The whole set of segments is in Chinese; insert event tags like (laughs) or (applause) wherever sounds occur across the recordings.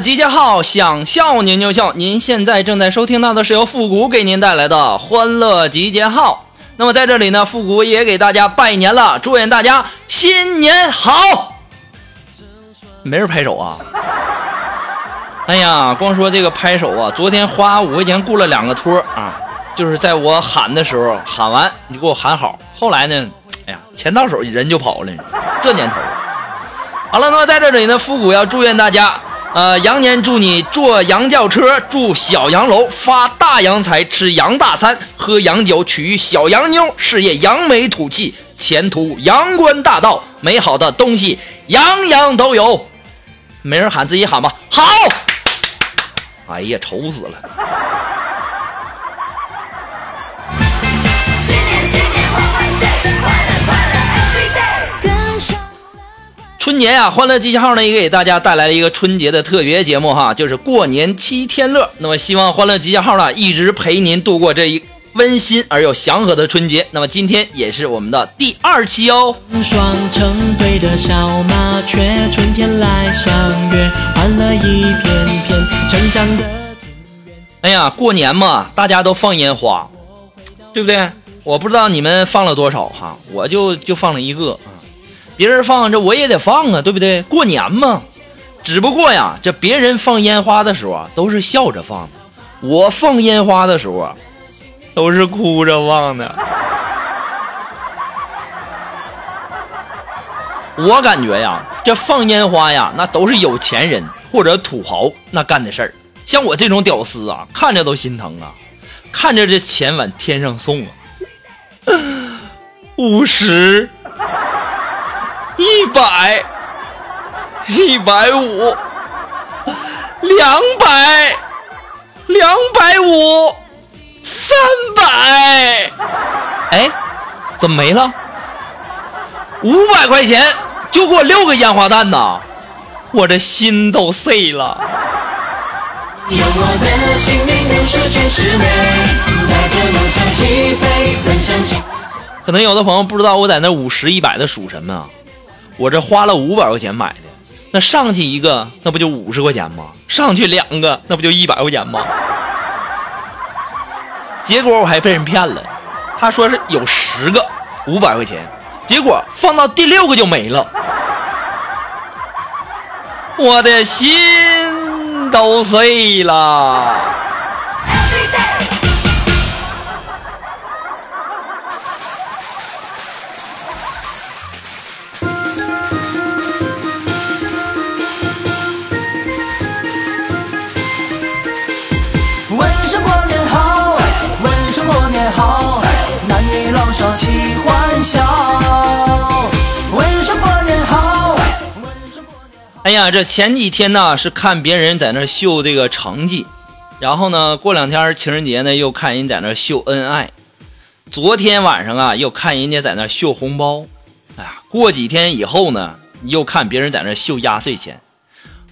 集结号，想笑您就笑。您现在正在收听到的是由复古给您带来的欢乐集结号。那么在这里呢，复古也给大家拜年了，祝愿大家新年好。没人拍手啊！哎呀，光说这个拍手啊，昨天花五块钱雇了两个托啊，就是在我喊的时候喊完，你给我喊好。后来呢，哎呀，钱到手人就跑了，这年头。好了，那么在这里呢，复古要祝愿大家，呃，羊年祝你坐羊轿车，住小洋楼，发大洋财，吃洋大餐，喝洋酒，娶小洋妞，事业扬眉吐气，前途阳关大道，美好的东西样样都有。没人喊，自己喊吧。好。哎呀，愁死了。春节呀、欢乐集结号呢也给大家带来了一个春节的特别节目哈，就是过年七天乐。那么希望欢乐集结号呢一直陪您度过这一温馨而又祥和的春节。那么今天也是我们的第二期哦。双成对的小麻雀，春天来相约，欢乐一片片，成长的哎呀，过年嘛，大家都放烟花，对不对？我不知道你们放了多少哈，我就就放了一个啊。别人放这我也得放啊，对不对？过年嘛，只不过呀，这别人放烟花的时候啊，都是笑着放的，我放烟花的时候啊，都是哭着放的。我感觉呀，这放烟花呀，那都是有钱人或者土豪那干的事儿。像我这种屌丝啊，看着都心疼啊，看着这钱往天上送啊，(sighs) 五十、一百、一百五、两百、两百五、三百，哎，怎么没了？五百块钱就给我六个烟花弹呐，我这心都碎了。有我的姓名，无数全是美，带着梦想起飞，奔向幸可能有的朋友不知道我在那五十一百的数什么？我这花了五百块钱买的，那上去一个那不就五十块钱吗？上去两个那不就一百块钱吗？结果我还被人骗了，他说是有十个五百块钱，结果放到第六个就没了，我的心都碎了。哎呀，这前几天呢是看别人在那秀这个成绩，然后呢过两天情人节呢又看人在那秀恩爱，昨天晚上啊又看人家在那秀红包，哎呀，过几天以后呢又看别人在那秀压岁钱，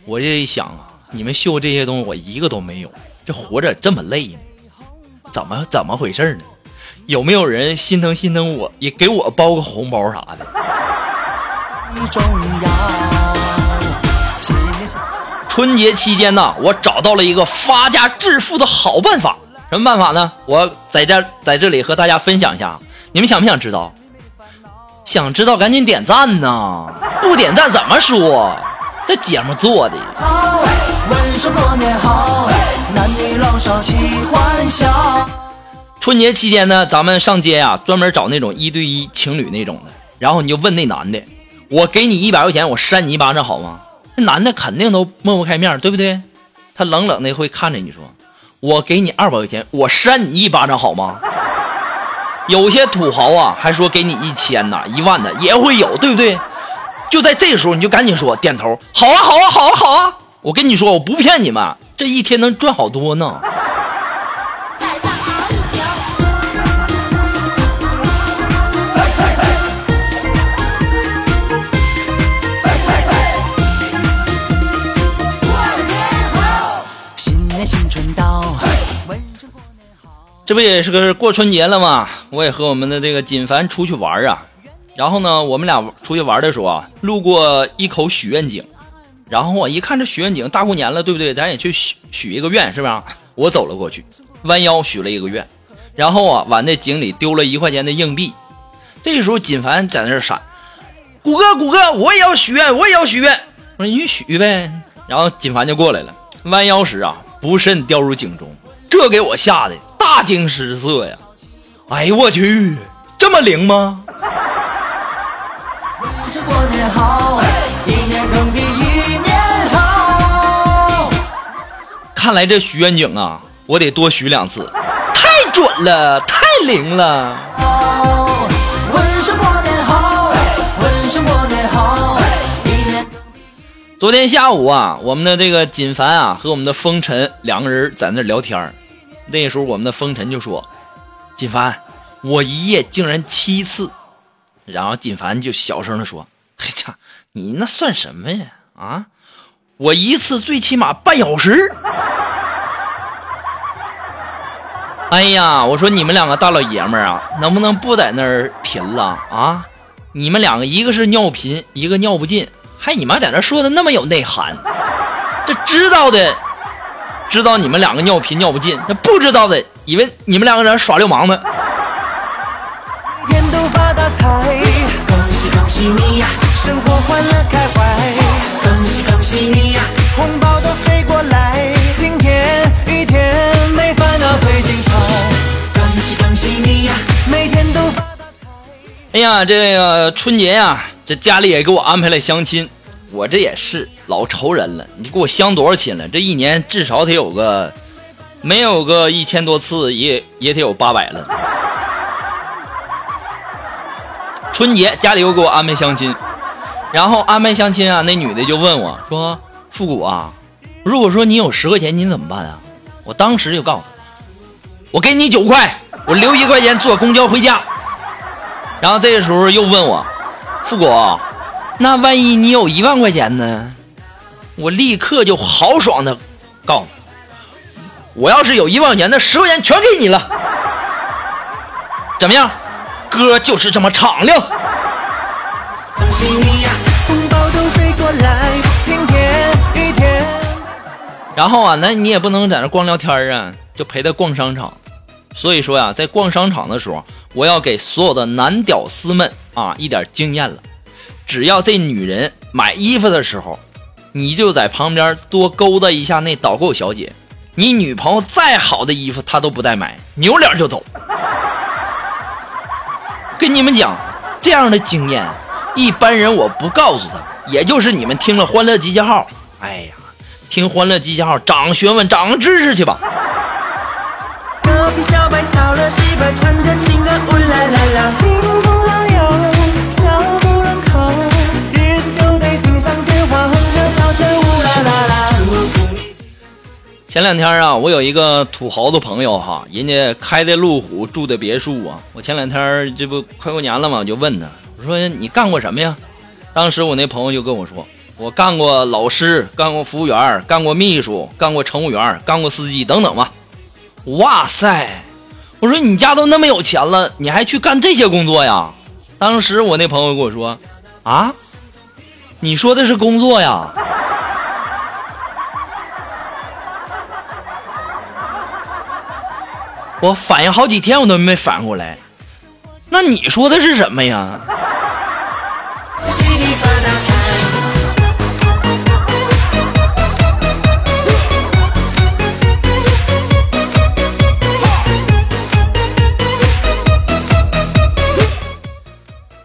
我这一想啊，你们秀这些东西我一个都没有，这活着这么累呢，怎么怎么回事呢？有没有人心疼心疼我，也给我包个红包啥的？重要。春节期间呢，我找到了一个发家致富的好办法。什么办法呢？我在这在这里和大家分享一下。你们想不想知道？想知道赶紧点赞呐！不点赞怎么说？这节目做的。春节期间呢，咱们上街呀、专门找那种一对一情侣那种的，然后你就问那男的，我给你一百块钱，我扇你一巴掌好吗？那男的肯定都抹不开面，对不对？他冷冷的会看着你说，我给你二百块钱，我扇你一巴掌好吗？有些土豪啊，还说给你一千呐、一万的也会有，对不对？就在这时候，你就赶紧说点头，好啊，好啊，好啊，好啊！我跟你说，我不骗你们，这一天能赚好多呢。这不也是个过春节了吗？我也和我们的这个锦凡出去玩啊。然后呢，我们俩出去玩的时候啊，路过一口许愿井，然后我一看这许愿井，大过年了，对不对？咱也去许许一个愿，是吧？我走了过去，弯腰许了一个愿，然后啊，往那井里丢了一块钱的硬币。这时候，锦凡在那闪：“谷哥，谷哥，我也要许愿，我也要许愿。”我说：“你许呗。”然后锦凡就过来了，弯腰时啊，不慎掉入井中，这给我吓的大惊失色呀！哎呦我去，这么灵吗？看来这许愿井啊，我得多许两次，太准了，太灵了。昨天下午啊，我们的这个锦凡啊和我们的风尘两个人在那聊天儿那时候我们的风尘就说：“锦凡，我一夜竟然七次。”然后锦凡就小声的说：“嘿呀，你那算什么呀？啊，我一次最起码半小时。”哎呀，我说你们两个大老爷们儿啊，能不能不在那儿贫了啊？你们两个一个是尿频，一个尿不尽，还你妈在那说的那么有内涵，这知道的知道你们两个尿频尿不尽，那不知道的以为你们两个人耍流氓呢。每天都发大财，恭喜恭喜你呀，生活欢乐开怀，恭喜恭喜你呀，红包都飞过来，晴天雨天没烦恼最精彩，恭喜恭喜你呀，每天都发大财。哎呀，这个春节呀，这家里也给我安排了相亲，我这也是老愁人了。你给我相多少亲了？这一年至少得有个，没有个一千多次，也也得有八百了。春节家里又给我安排相亲，然后安排相亲啊，那女的就问我说：“复古啊，如果说你有十块钱，你怎么办啊？”我当时就告诉她：“我给你九块，我留一块钱坐公交回家。”然后这个时候又问我，富国，那万一你有一万块钱呢？我立刻就豪爽的告诉他，我要是有一万块钱，那十块钱全给你了，怎么样？哥就是这么敞亮。然后啊，那你也不能在那光聊天啊，就陪他逛商场。所以说呀、在逛商场的时候，我要给所有的男屌丝们啊一点经验了。只要这女人买衣服的时候，你就在旁边多勾搭一下那导购小姐。你女朋友再好的衣服，她都不带买，扭脸就走。跟你们讲，这样的经验，一般人我不告诉他，也就是你们听了《欢乐集结号》，哎呀，听《欢乐集结号》长学问、长知识去吧。隔壁小白了西北，唱着情歌，呜啦啦啦，前两天啊，我有一个土豪的朋友哈，人家开的路虎，住的别墅啊。我前两天这不快过年了嘛，我就问他，我说你干过什么呀？当时我那朋友就跟我说，我干过老师，干过服务员，干过秘书，干过乘务员，干过司机等等吧。哇塞！我说你家都那么有钱了，你还去干这些工作呀？当时我那朋友跟我说，啊，你说的是工作呀？我反应好几天我都没反应过来，那你说的是什么呀？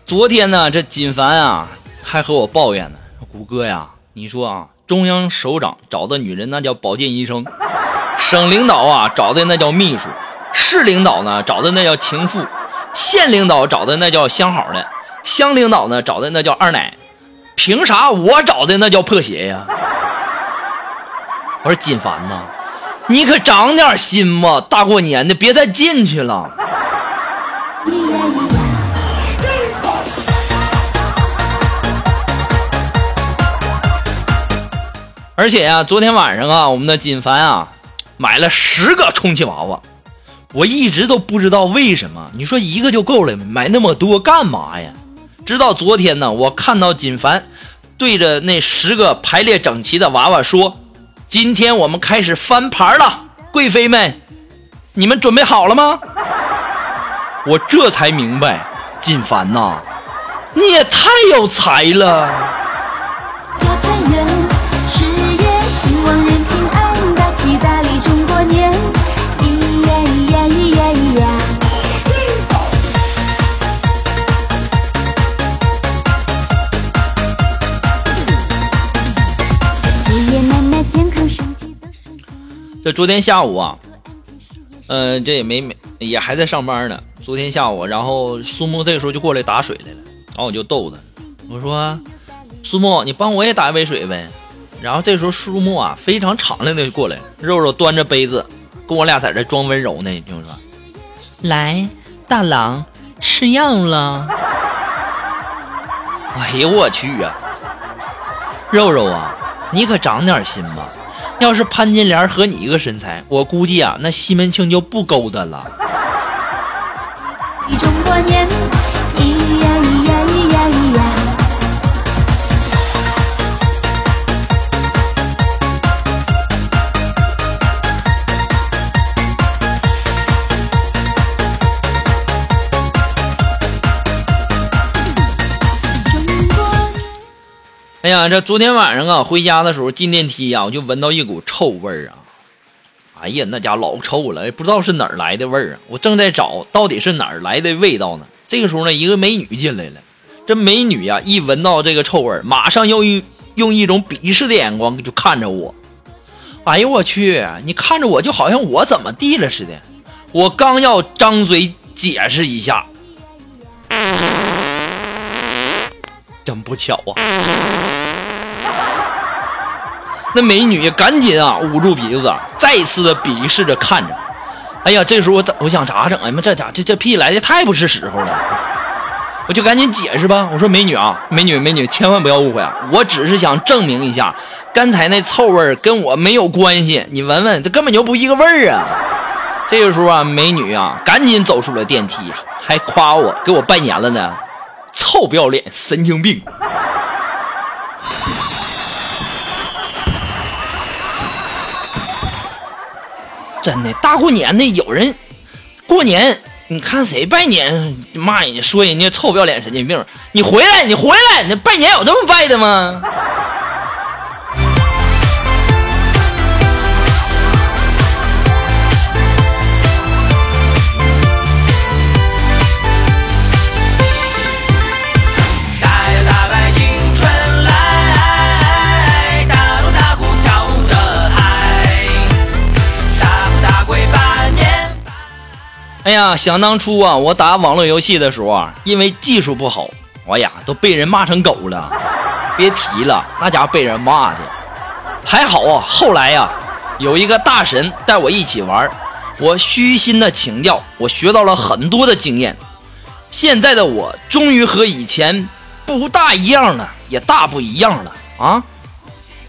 昨天呢，这锦凡啊，还和我抱怨呢，谷歌呀，你说啊，中央首长找的女人那叫保健医生，省领导啊，找的那叫秘书。市领导呢找的那叫情妇，县领导找的那叫相好的，乡领导呢找的那叫二奶，凭啥我找的那叫破鞋呀？我说锦凡呐，你可长点心吧，大过年的别再进去了。而且呀、昨天晚上啊，我们的锦凡啊，买了十个充气娃娃，我一直都不知道为什么。你说一个就够了，买那么多干嘛呀？直到昨天呢，我看到锦凡对着那十个排列整齐的娃娃说：“今天我们开始翻牌了，贵妃们，你们准备好了吗？” (laughs) 我这才明白，锦凡呐，你也太有才了。这昨天下午啊，呃，这也没没也还在上班呢。昨天下午，然后苏木这个时候就过来打水来了，然后我就逗他，我说：“苏木，你帮我也打一杯水呗。”然后这时候苏木啊非常敞亮的就过来，肉肉端着杯子跟我俩在这装温柔呢，就说：“来，大郎吃药了。”哎呦我去啊！肉肉啊，你可长点心吧。要是潘金莲和你一个身材，我估计啊，那西门庆就不勾搭了。一种观念，这昨天晚上啊，回家的时候进电梯呀、我就闻到一股臭味儿啊！哎呀，那家老臭了，也不知道是哪儿来的味儿啊！我正在找到底是哪儿来的味道呢。这个时候呢，一个美女进来了。这美女呀、一闻到这个臭味儿，马上要用用一种鄙视的眼光就看着我。哎呦我去！你看着我就好像我怎么地了似的。我刚要张嘴解释一下，真不巧啊！那美女赶紧啊捂住鼻子，再次的鄙视着看着。哎呀，这时候我怎我想咋整哎？妈这咋这这屁来的太不是时候了！我就赶紧解释吧，我说美女啊，美女美女，千万不要误会啊，我只是想证明一下，刚才那臭味跟我没有关系，你闻闻，这根本就不一个味儿啊！这个时候啊，美女啊赶紧走出了电梯、还夸我给我拜年了呢，臭不要脸，神经病！真的，大过年的有人过年，你看谁拜年骂人家说人家臭不要脸神经病？你回来，你回来，你拜年有这么拜的吗？哎呀，想当初啊，我打网络游戏的时候啊，因为技术不好，哎呀，都被人骂成狗了，(laughs) 别提了，那家伙被人骂的。还好啊，后来呀、有一个大神带我一起玩，我虚心的请教，我学到了很多的经验。现在的我终于和以前不大一样了，也大不一样了啊！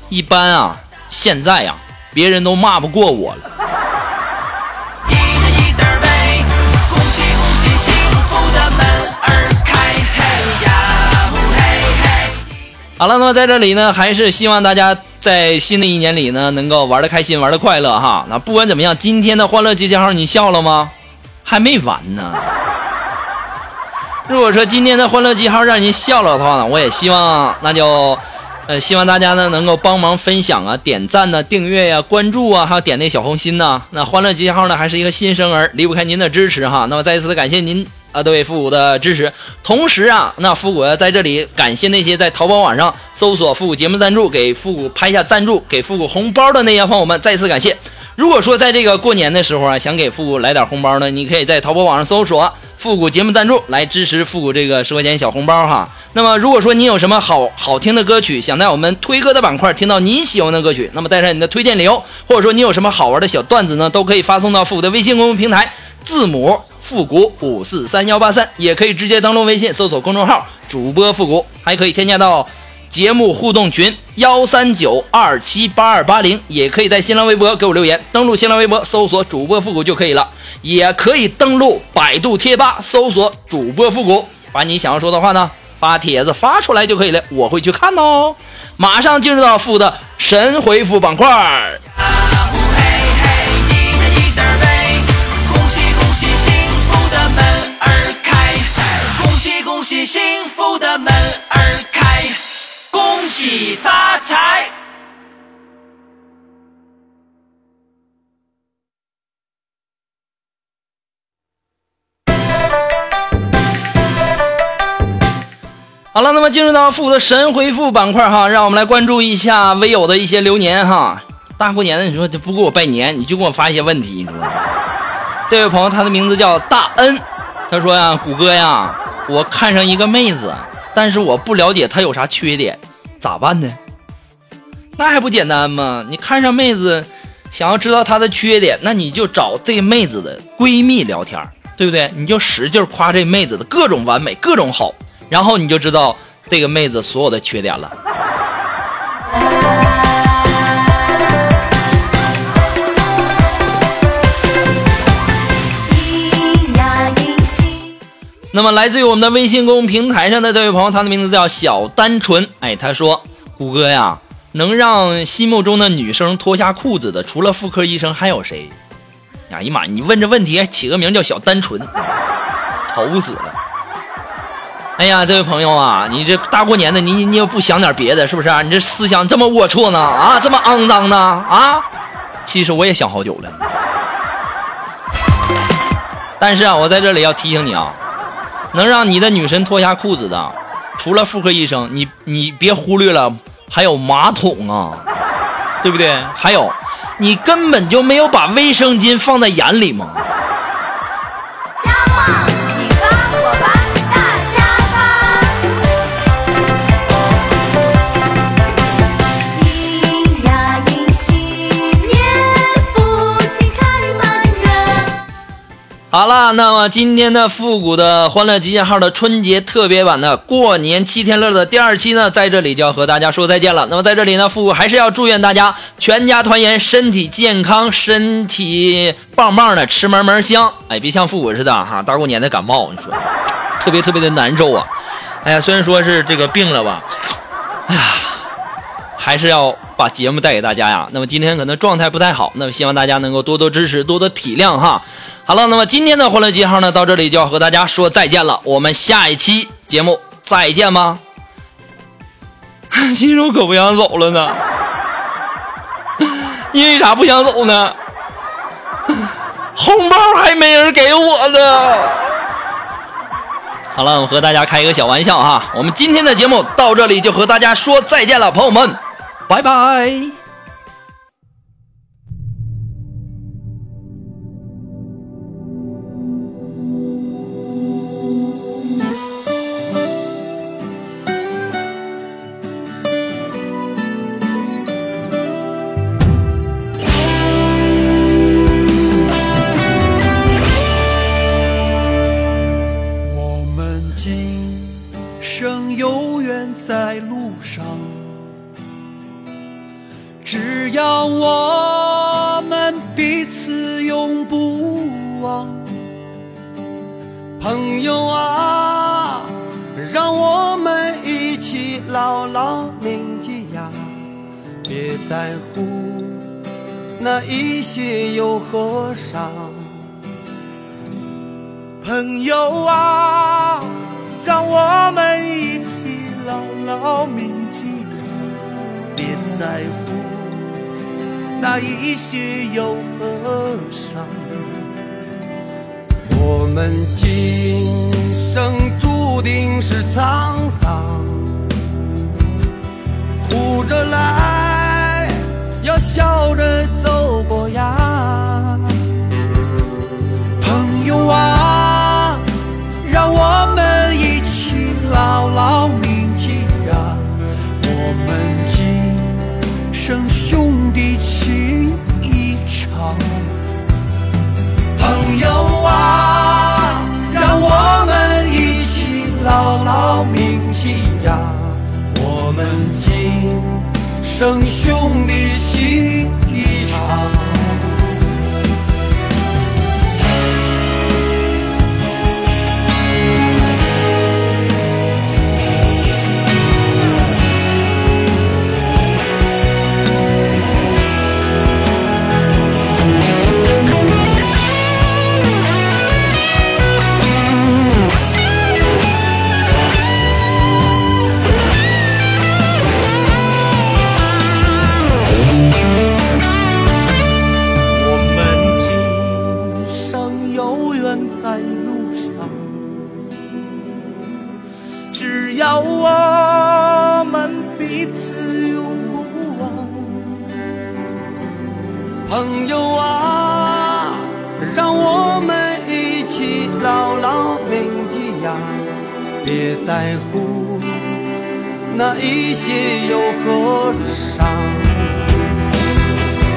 一般啊，现在呀、别人都骂不过我了。好了，那么在这里呢，还是希望大家在新的一年里呢，能够玩的开心，玩的快乐哈。那不管怎么样，今天的欢乐集结号你笑了吗？还没完呢。如果说今天的欢乐集号让您笑了的话呢，我也希望那就，呃，希望大家呢能够帮忙分享啊、点赞呐、订阅呀、关注啊，还有点那小红心呐。那欢乐集结号呢还是一个新生儿，离不开您的支持哈。那么再一次的感谢您啊对复古的支持。同时啊，那复古在这里感谢那些在淘宝网上搜索复古节目赞助，给复古拍下赞助，给复古红包的那些朋友们，再次感谢。如果说在这个过年的时候啊，想给复古来点红包呢，你可以在淘宝网上搜索“复古节目赞助”来支持复古这个十块钱小红包哈。那么如果说你有什么好好听的歌曲，想在我们推歌的板块听到你喜欢的歌曲，那么带上你的推荐理由，或者说你有什么好玩的小段子呢，都可以发送到复古的微信公众平台，字母复古五四三幺八三，也可以直接登录微信搜索公众号主播复古，还可以添加到。节目互动群幺三九二七八二八零，也可以在新浪微博给我留言。登录新浪微博搜索主播复古就可以了，也可以登录百度贴吧搜索主播复古，把你想要说的话呢发帖子发出来就可以了，我会去看哦。马上进入到复的神回复板块。好了，那么进入到复古的神回复板块哈，让我们来关注一下微友的一些流年哈。大过年的，你说这不给我拜年，你就给我发一些问题，你知道吗？(laughs) 这位朋友，他的名字叫大恩，他说呀，谷歌呀，我看上一个妹子，但是我不了解她有啥缺点，咋办呢？那还不简单吗？你看上妹子，想要知道她的缺点，那你就找这妹子的闺蜜聊天，对不对？你就使劲夸这妹子的各种完美，各种好，然后你就知道这个妹子所有的缺点了。那么，来自于我们的微信公众平台上的这位朋友，他的名字叫小单纯。哎，他说：“谷歌呀，能让心目中的女生脱下裤子的，除了妇科医生还有谁？”哎呀妈，你问这问题起个名叫小单纯，愁死了。哎呀，这位朋友啊，你这大过年的，你你也不想点别的，是不是、啊？你这思想这么龌龊呢？啊，这么肮脏呢？啊？其实我也想好久了，但是啊，我在这里要提醒你啊，能让你的女神脱下裤子的，除了妇科医生，你你别忽略了，还有马桶啊，对不对？还有，你根本就没有把卫生巾放在眼里吗？好了，那么今天的复古的欢乐集结号的春节特别版的过年七天乐的第二期呢，在这里就要和大家说再见了。那么在这里呢，复古还是要祝愿大家全家团圆，身体健康，身体棒棒的，吃嘛嘛香。哎，别像复古似的哈，大过年的感冒，你说特别特别的难受啊。哎呀，虽然说是这个病了吧，哎呀，还是要把节目带给大家呀。那么今天可能状态不太好，那么希望大家能够多多支持，多多体谅哈。好了，那么今天的欢乐集号呢，到这里就要和大家说再见了。我们下一期节目再见吧。其实我可不想走了呢，(laughs) 因为啥不想走呢？(laughs) 红包还没人给我呢。好了，我和大家开一个小玩笑哈。我们今天的节目到这里就和大家说再见了，朋友们，拜拜。那一些又何伤。朋友啊，让我们一起牢牢铭记，别在乎那一些又何伤。我们今生注定是沧桑，哭着来，笑着走过呀。朋友啊，让我们一起牢牢铭记呀，我们今生兄弟情一场。朋友啊，让我们一起牢牢铭记呀，我们今生朋友啊让我们一起牢牢铭记呀别在乎那一些忧和伤。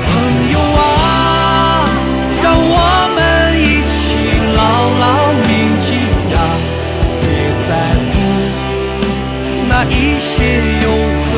朋友啊让我们一起牢牢铭记呀别在乎那一些忧和